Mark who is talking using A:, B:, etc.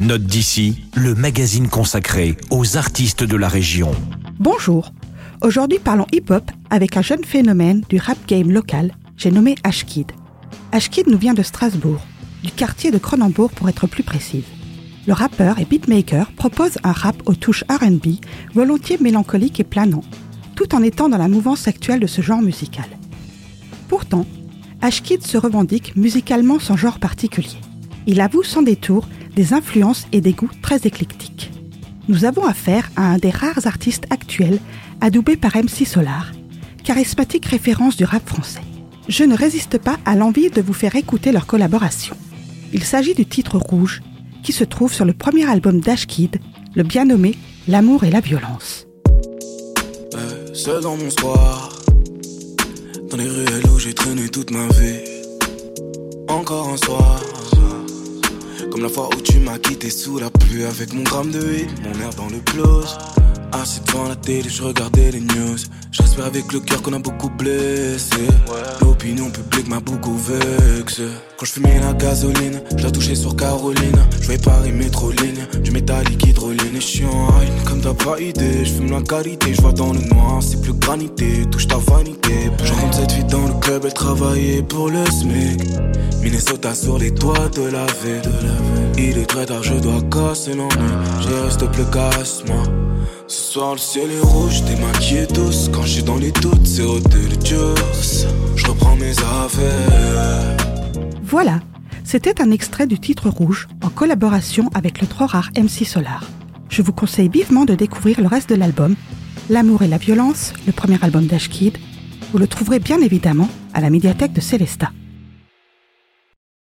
A: Note d'ici, le magazine consacré aux artistes de la région.
B: Bonjour. Aujourd'hui, parlons hip-hop avec un jeune phénomène du rap game local, j'ai nommé Ashkid. Ashkid nous vient de Strasbourg, du quartier de Cronenbourg pour être plus précise. Le rappeur et beatmaker propose un rap aux touches RB, volontiers mélancolique et planant, tout en étant dans la mouvance actuelle de ce genre musical. Pourtant, Ashkid se revendique musicalement sans genre particulier. Il avoue sans détour des influences et des goûts très éclectiques. Nous avons affaire à un des rares artistes actuels adoubé par MC Solar, charismatique référence du rap français. Je ne résiste pas à l'envie de vous faire écouter leur collaboration. Il s'agit du titre Rouge, qui se trouve sur le premier album d'Ashkid, le bien nommé L'amour et la violence.
C: seul dans mon soir, dans les ruelles où j'ai traîné toute ma vie. Encore un soir, comme la fois où tu m'as quitté sous la pluie avec mon gramme de huile, mon air dans le close. Assis devant la télé, je regardais les news. J'espère avec le cœur qu'on a beaucoup blessé. L'opinion publique m'a beaucoup vexé. Quand je fumais la gasoline, je la touchais sur Caroline. Je vais Paris métro ligne, du métallique hydroline. Et je en comme t'as pas idée. Je fume la qualité, je vois dans le noir, c'est plus granité. Touche ta vanité. Je rentre cette fille dans le club, elle travaillait pour le SMIC. Minnesota sur les toits de la ville. Il est très tard, je dois casser l'ennui. J'ai reste plus casse, moi. Ce soir le ciel est rouge, t'es maquillée douce Quand je dans les doutes, c'est hôtel de Je reprends mes affaires
B: Voilà, c'était un extrait du titre Rouge en collaboration avec le trop rare MC Solar. Je vous conseille vivement de découvrir le reste de l'album, L'amour et la violence, le premier album d'Ashkid. Vous le trouverez bien évidemment à la médiathèque de Célesta.